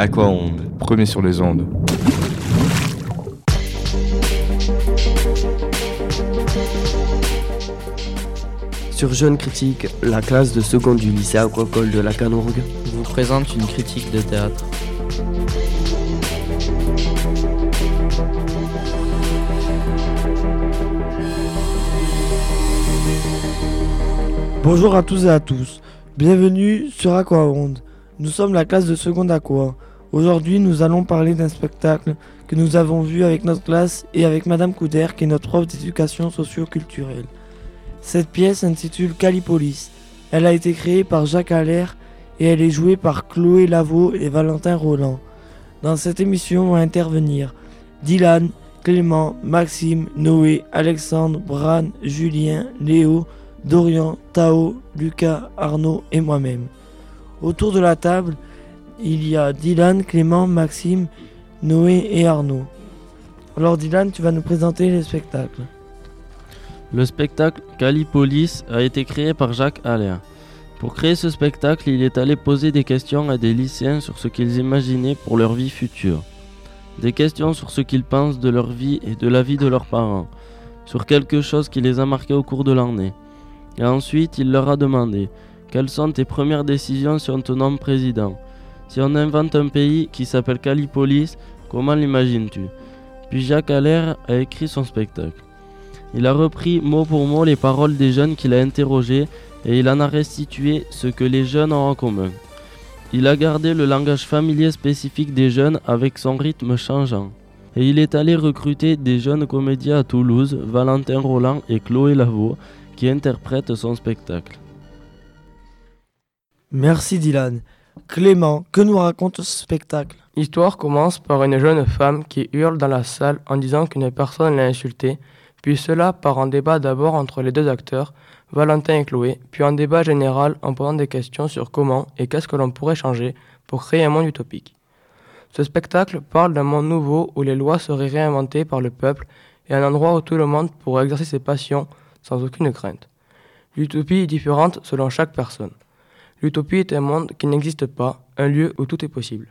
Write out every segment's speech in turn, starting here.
Aquaonde, premier sur les ondes. Sur Jeune Critique, la classe de seconde du lycée aquacole de la Canourgue vous présente une critique de théâtre. Bonjour à tous et à tous. Bienvenue sur Aquaonde. Nous sommes la classe de seconde Aqua. Aujourd'hui, nous allons parler d'un spectacle que nous avons vu avec notre classe et avec Madame Couder, qui est notre prof d'éducation socio-culturelle. Cette pièce s'intitule Calipolis. Elle a été créée par Jacques Allaire et elle est jouée par Chloé Lavaux et Valentin Roland. Dans cette émission vont intervenir Dylan, Clément, Maxime, Noé, Alexandre, Bran, Julien, Léo, Dorian, Tao, Lucas, Arnaud et moi-même. Autour de la table, il y a Dylan, Clément, Maxime, Noé et Arnaud. Alors Dylan, tu vas nous présenter le spectacle. Le spectacle Calipolis a été créé par Jacques Allaire. Pour créer ce spectacle, il est allé poser des questions à des lycéens sur ce qu'ils imaginaient pour leur vie future. Des questions sur ce qu'ils pensent de leur vie et de la vie de leurs parents, sur quelque chose qui les a marqués au cours de l'année. Et ensuite, il leur a demandé Quelles sont tes premières décisions si on te nomme président? Si on invente un pays qui s'appelle Calipolis, comment l'imagines-tu? Puis Jacques Allaire a écrit son spectacle. Il a repris mot pour mot les paroles des jeunes qu'il a interrogés et il en a restitué ce que les jeunes ont en commun. Il a gardé le langage familier spécifique des jeunes avec son rythme changeant. Et il est allé recruter des jeunes comédiens à Toulouse, Valentin Roland et Chloé Lavaux, qui interprètent son spectacle. Merci Dylan. Clément, que nous raconte ce spectacle? L'histoire commence par une jeune femme qui hurle dans la salle en disant qu'une personne l'a insultée, puis cela part en débat d'abord entre les deux acteurs, Valentin et Chloé, puis en débat général en posant des questions sur comment et qu'est-ce que l'on pourrait changer pour créer un monde utopique. Ce spectacle parle d'un monde nouveau où les lois seraient réinventées par le peuple et un endroit où tout le monde pourrait exercer ses passions sans aucune crainte. L'utopie est différente selon chaque personne. L'utopie est un monde qui n'existe pas, un lieu où tout est possible.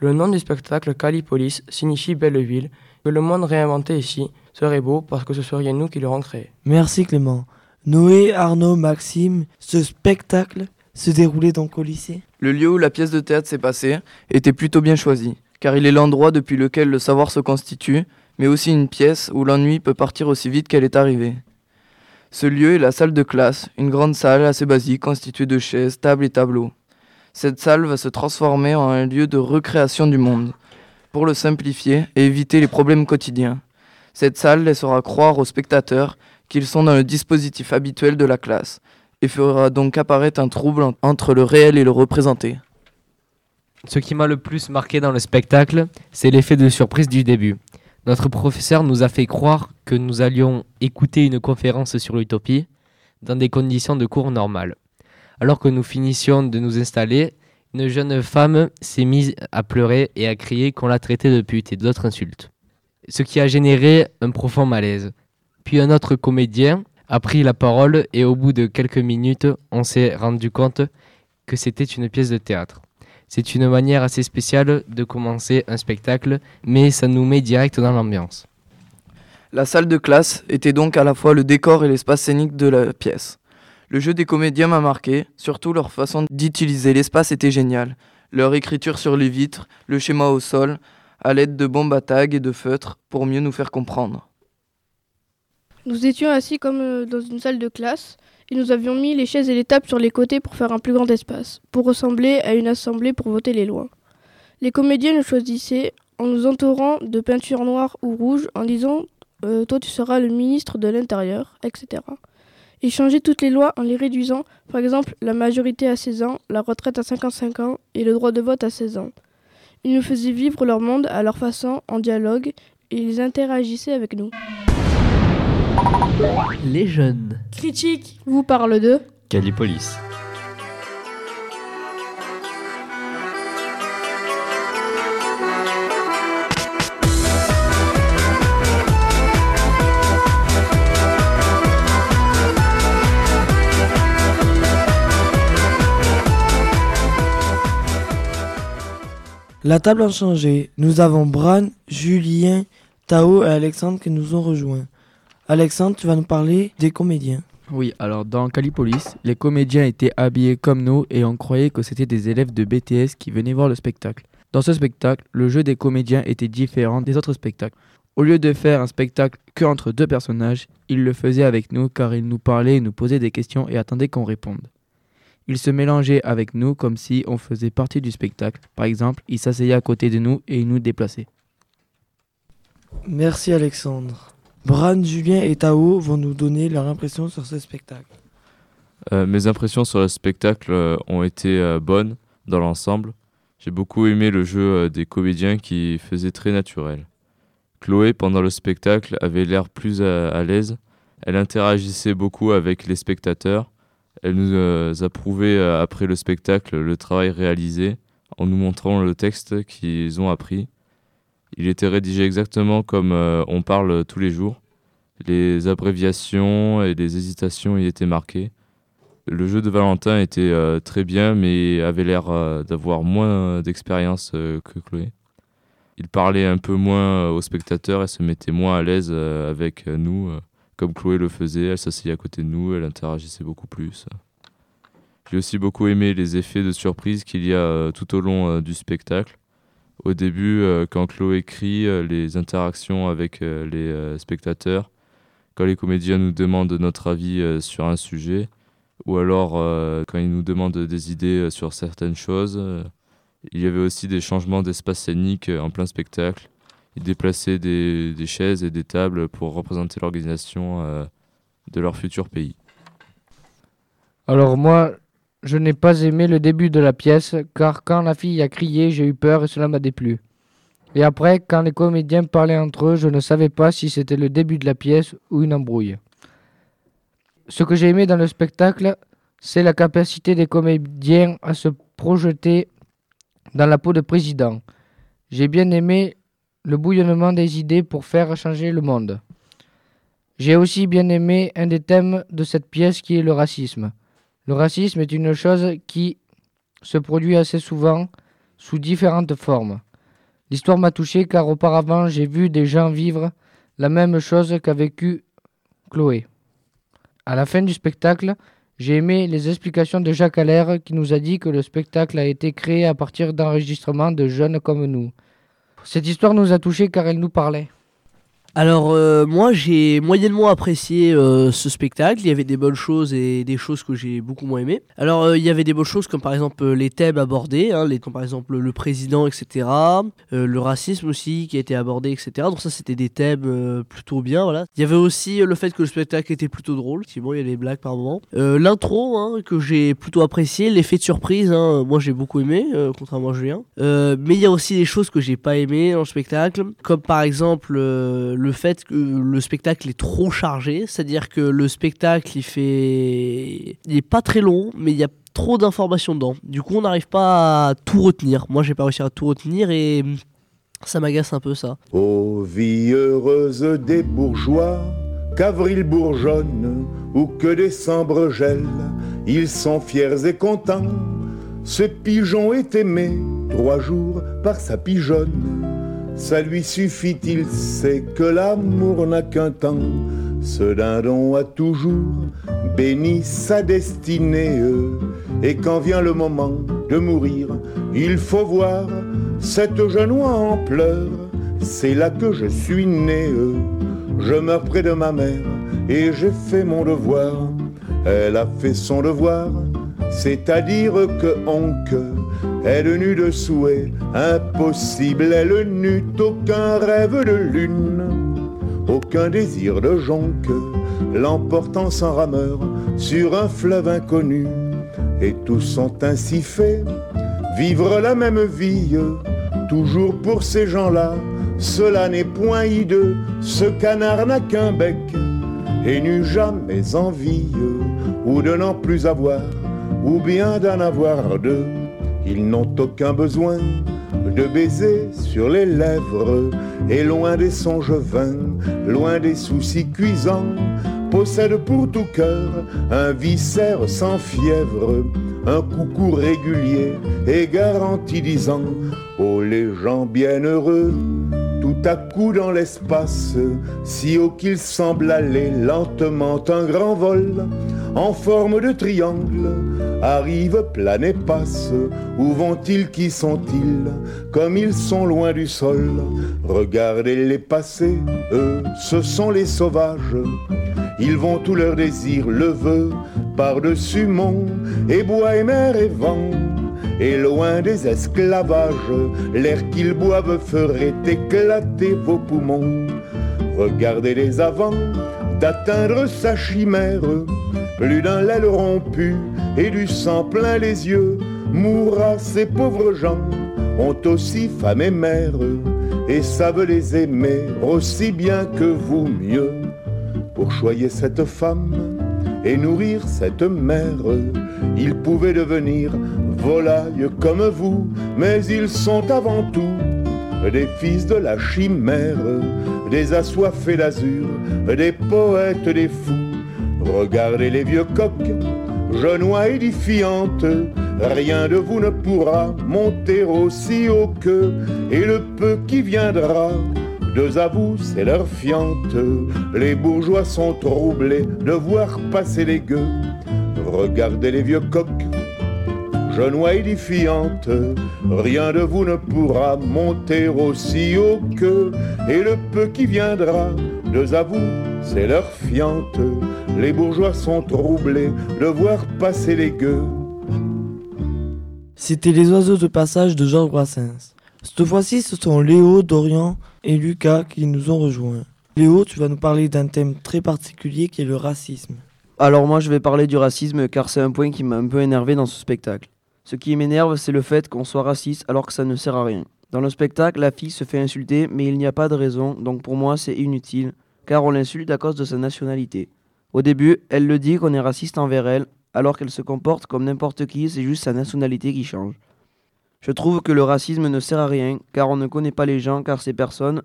Le nom du spectacle Calipolis signifie belle ville, que le monde réinventé ici serait beau parce que ce serait nous qui l'aurons créé. Merci Clément. Noé, Arnaud, Maxime, ce spectacle se déroulait donc au lycée? Le lieu où la pièce de théâtre s'est passée était plutôt bien choisi, car il est l'endroit depuis lequel le savoir se constitue, mais aussi une pièce où l'ennui peut partir aussi vite qu'elle est arrivée. Ce lieu est la salle de classe, une grande salle assez basique constituée de chaises, tables et tableaux. Cette salle va se transformer en un lieu de recréation du monde, pour le simplifier et éviter les problèmes quotidiens. Cette salle laissera croire aux spectateurs qu'ils sont dans le dispositif habituel de la classe, et fera donc apparaître un trouble entre le réel et le représenté. Ce qui m'a le plus marqué dans le spectacle, c'est l'effet de surprise du début. Notre professeur nous a fait croire que nous allions écouter une conférence sur l'utopie dans des conditions de cours normales. Alors que nous finissions de nous installer, une jeune femme s'est mise à pleurer et à crier qu'on la traitait de pute et d'autres insultes. Ce qui a généré un profond malaise. Puis un autre comédien a pris la parole et au bout de quelques minutes, on s'est rendu compte que c'était une pièce de théâtre. C'est une manière assez spéciale de commencer un spectacle, mais ça nous met direct dans l'ambiance. La salle de classe était donc à la fois le décor et l'espace scénique de la pièce. Le jeu des comédiens m'a marqué, surtout leur façon d'utiliser l'espace était génial. Leur écriture sur les vitres, le schéma au sol, à l'aide de bombes à tag et de feutres pour mieux nous faire comprendre. Nous étions assis comme euh, dans une salle de classe et nous avions mis les chaises et les tables sur les côtés pour faire un plus grand espace, pour ressembler à une assemblée pour voter les lois. Les comédiens nous choisissaient en nous entourant de peinture noire ou rouge en disant euh, Toi tu seras le ministre de l'Intérieur, etc. Ils changeaient toutes les lois en les réduisant, par exemple la majorité à 16 ans, la retraite à 55 ans et le droit de vote à 16 ans. Ils nous faisaient vivre leur monde à leur façon, en dialogue, et ils interagissaient avec nous. Les jeunes. Critique vous parle de Calipolis. La table a changé. Nous avons Bran, Julien, Tao et Alexandre qui nous ont rejoints. Alexandre, tu vas nous parler des comédiens. Oui, alors dans Calipolis, les comédiens étaient habillés comme nous et on croyait que c'était des élèves de BTS qui venaient voir le spectacle. Dans ce spectacle, le jeu des comédiens était différent des autres spectacles. Au lieu de faire un spectacle que entre deux personnages, ils le faisaient avec nous car ils nous parlaient et nous posaient des questions et attendaient qu'on réponde. Ils se mélangeaient avec nous comme si on faisait partie du spectacle. Par exemple, ils s'asseyaient à côté de nous et ils nous déplaçaient. Merci Alexandre. Bran, Julien et Tao vont nous donner leur impression sur ce spectacle. Euh, mes impressions sur le spectacle euh, ont été euh, bonnes dans l'ensemble. J'ai beaucoup aimé le jeu des comédiens qui faisait très naturel. Chloé, pendant le spectacle, avait l'air plus à, l'aise. Elle interagissait beaucoup avec les spectateurs. Elle nous a prouvé après le spectacle le travail réalisé en nous montrant le texte qu'ils ont appris. Il était rédigé exactement comme euh, on parle tous les jours. Les abréviations et les hésitations y étaient marquées. Le jeu de Valentin était euh, très bien, mais avait l'air euh, d'avoir moins d'expérience que Chloé. Il parlait un peu moins aux spectateurs et se mettait moins à l'aise avec nous, comme Chloé le faisait. Elle s'asseyait à côté de nous, elle interagissait beaucoup plus. J'ai aussi beaucoup aimé les effets de surprise qu'il y a tout au long du spectacle au début, euh, quand Chloé écrit, euh, les interactions avec euh, les spectateurs, quand les comédiens nous demandent notre avis sur un sujet, ou alors quand ils nous demandent des idées sur certaines choses. il y avait aussi des changements d'espace scénique en plein spectacle. Ils déplaçaient des, des, chaises et des tables pour représenter l'organisation de leur futur pays. Alors moi, je n'ai pas aimé le début de la pièce, car quand la fille a crié, j'ai eu peur et cela m'a déplu. Et après, quand les comédiens parlaient entre eux, je ne savais pas si c'était le début de la pièce ou une embrouille. Ce que j'ai aimé dans le spectacle, c'est la capacité des comédiens à se projeter dans la peau de président. J'ai bien aimé le bouillonnement des idées pour faire changer le monde. J'ai aussi bien aimé un des thèmes de cette pièce qui est le racisme. Le racisme est une chose qui se produit assez souvent sous différentes formes. L'histoire m'a touché car auparavant j'ai vu des gens vivre la même chose qu'a vécu Chloé. À la fin du spectacle, j'ai aimé les explications de Jacques Allaire qui nous a dit que le spectacle a été créé à partir d'enregistrements de jeunes comme nous. Cette histoire nous a touchés car elle nous parlait. Alors euh, moi j'ai moyennement apprécié euh, ce spectacle, il y avait des bonnes choses et des choses que j'ai beaucoup moins aimées. Alors euh, il y avait des bonnes choses comme par exemple les thèmes abordés, hein, comme par exemple le président etc, le racisme aussi qui a été abordé etc. Donc ça c'était des thèmes plutôt bien voilà. Il y avait aussi le fait que le spectacle était plutôt drôle, bon il y a des blagues par moment. L'intro hein, que j'ai plutôt apprécié, l'effet de surprise, hein, moi j'ai beaucoup aimé, contrairement à Julien. mais il y a aussi des choses que j'ai pas aimé dans le spectacle, comme par exemple le le fait que le spectacle est trop chargé, c'est-à-dire que le spectacle il fait, il est pas très long, mais il y a trop d'informations dedans. Du coup, on n'arrive pas à tout retenir. Moi, j'ai pas réussi à tout retenir et ça m'agace un peu ça. Ô vie heureuse des bourgeois, qu'avril bourgeonne ou que décembre gèle, ils sont fiers et contents. Ce pigeon est aimé trois jours par sa pigeonne. Ça lui suffit, il sait que l'amour n'a qu'un temps. Ce dindon a toujours béni sa destinée. Et quand vient le moment de mourir, il faut voir cette jeune oie en pleurs. C'est là que je suis né. Je meurs près de ma mère et j'ai fait mon devoir. Elle a fait son devoir, c'est-à-dire que oncle elle n'eut de souhait impossible, elle n'eut aucun rêve de lune, aucun désir de jonque, l'emportant sans rameur sur un fleuve inconnu. Et tous sont ainsi faits, vivre la même vie, toujours pour ces gens-là, cela n'est point hideux, ce canard n'a qu'un bec, et n'eut jamais envie, ou de n'en plus avoir, ou bien d'en avoir deux. Ils n'ont aucun besoin de baiser sur les lèvres. Et loin des songes vains, loin des soucis cuisants, possèdent pour tout cœur un viscère sans fièvre, un coucou régulier et garanti disant Oh les gens bienheureux, tout à coup dans l'espace, si haut qu'il semble aller lentement un grand vol, en forme de triangle, arrive, plane et passe. Où vont-ils, qui sont-ils Comme ils sont loin du sol, regardez-les passer, eux, ce sont les sauvages. Ils vont tout leur désir, le vœu, par-dessus mont, et bois et mer et vent. Et loin des esclavages, l'air qu'ils boivent ferait éclater vos poumons. Regardez-les avant d'atteindre sa chimère, plus d'un l'aile rompu et du sang plein les yeux, mourra ces pauvres gens, ont aussi femme et mère, et savent les aimer aussi bien que vous mieux. Pour choyer cette femme et nourrir cette mère, ils pouvaient devenir volailles comme vous, mais ils sont avant tout des fils de la chimère, des assoiffés d'azur, des poètes, des fous. Regardez les vieux coqs, genois édifiantes, rien de vous ne pourra monter aussi haut que, et le peu qui viendra, deux à vous, c'est leur fiante. Les bourgeois sont troublés de voir passer les gueux. Regardez les vieux coqs, genois édifiantes, rien de vous ne pourra monter aussi haut que, et le peu qui viendra, deux à vous, c'est leur fiante. Les bourgeois sont troublés de voir passer les gueux. C'était les oiseaux de passage de Georges Brassens. Cette fois-ci, ce sont Léo, Dorian et Lucas qui nous ont rejoints. Léo, tu vas nous parler d'un thème très particulier qui est le racisme. Alors moi je vais parler du racisme car c'est un point qui m'a un peu énervé dans ce spectacle. Ce qui m'énerve c'est le fait qu'on soit raciste alors que ça ne sert à rien. Dans le spectacle, la fille se fait insulter mais il n'y a pas de raison, donc pour moi c'est inutile, car on l'insulte à cause de sa nationalité. Au début, elle le dit qu'on est raciste envers elle, alors qu'elle se comporte comme n'importe qui, c'est juste sa nationalité qui change. Je trouve que le racisme ne sert à rien, car on ne connaît pas les gens, car ces personnes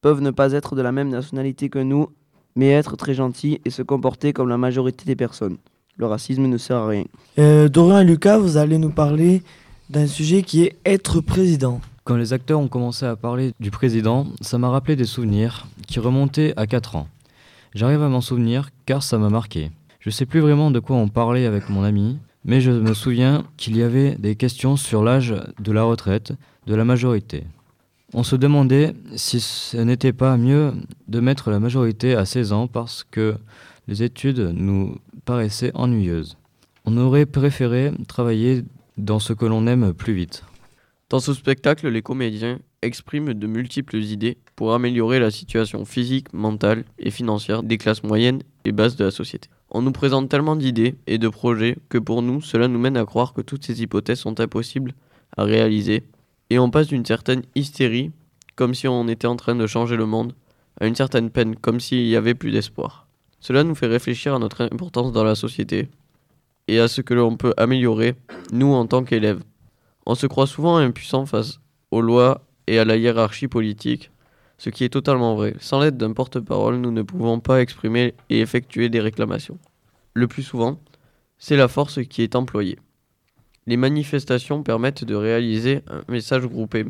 peuvent ne pas être de la même nationalité que nous, mais être très gentils et se comporter comme la majorité des personnes. Le racisme ne sert à rien. Euh, Dorian et Lucas, vous allez nous parler d'un sujet qui est être président. Quand les acteurs ont commencé à parler du président, ça m'a rappelé des souvenirs qui remontaient à 4 ans. J'arrive à m'en souvenir car ça m'a marqué. Je sais plus vraiment de quoi on parlait avec mon ami, mais je me souviens qu'il y avait des questions sur l'âge de la retraite de la majorité. On se demandait si ce n'était pas mieux de mettre la majorité à 16 ans parce que les études nous paraissaient ennuyeuses. On aurait préféré travailler dans ce que l'on aime plus vite. Dans ce spectacle, les comédiens expriment de multiples idées pour améliorer la situation physique, mentale et financière des classes moyennes et basses de la société. On nous présente tellement d'idées et de projets que pour nous, cela nous mène à croire que toutes ces hypothèses sont impossibles à réaliser, et on passe d'une certaine hystérie, comme si on était en train de changer le monde, à une certaine peine, comme s'il y avait plus d'espoir. Cela nous fait réfléchir à notre importance dans la société, et à ce que l'on peut améliorer, nous en tant qu'élèves. On se croit souvent impuissant face aux lois et à la hiérarchie politique, ce qui est totalement vrai. Sans l'aide d'un porte-parole, nous ne pouvons pas exprimer et effectuer des réclamations. Le plus souvent, c'est la force qui est employée. Les manifestations permettent de réaliser un message groupé,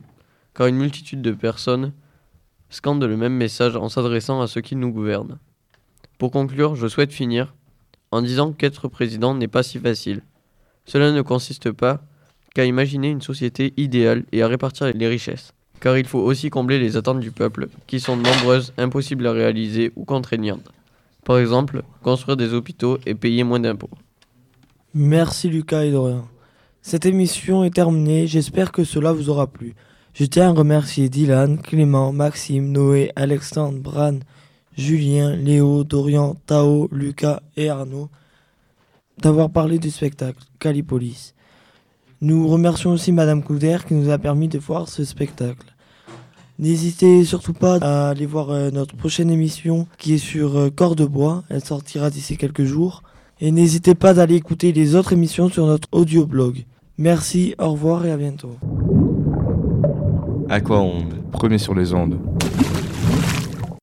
car une multitude de personnes scandent le même message en s'adressant à ceux qui nous gouvernent. Pour conclure, je souhaite finir en disant qu'être président n'est pas si facile. Cela ne consiste pas qu'à imaginer une société idéale et à répartir les richesses car il faut aussi combler les attentes du peuple, qui sont nombreuses, impossibles à réaliser ou contraignantes. Par exemple, construire des hôpitaux et payer moins d'impôts. Merci Lucas et Dorian. Cette émission est terminée, j'espère que cela vous aura plu. Je tiens à remercier Dylan, Clément, Maxime, Noé, Alexandre, Bran, Julien, Léo, Dorian, Tao, Lucas et Arnaud d'avoir parlé du spectacle Calipolis. Nous remercions aussi Madame Couder qui nous a permis de voir ce spectacle. N'hésitez surtout pas à aller voir euh, notre prochaine émission qui est sur euh, Corps de Bois. Elle sortira d'ici quelques jours. Et n'hésitez pas d'aller écouter les autres émissions sur notre audio blog. Merci, au revoir et à bientôt. Premier sur les ondes.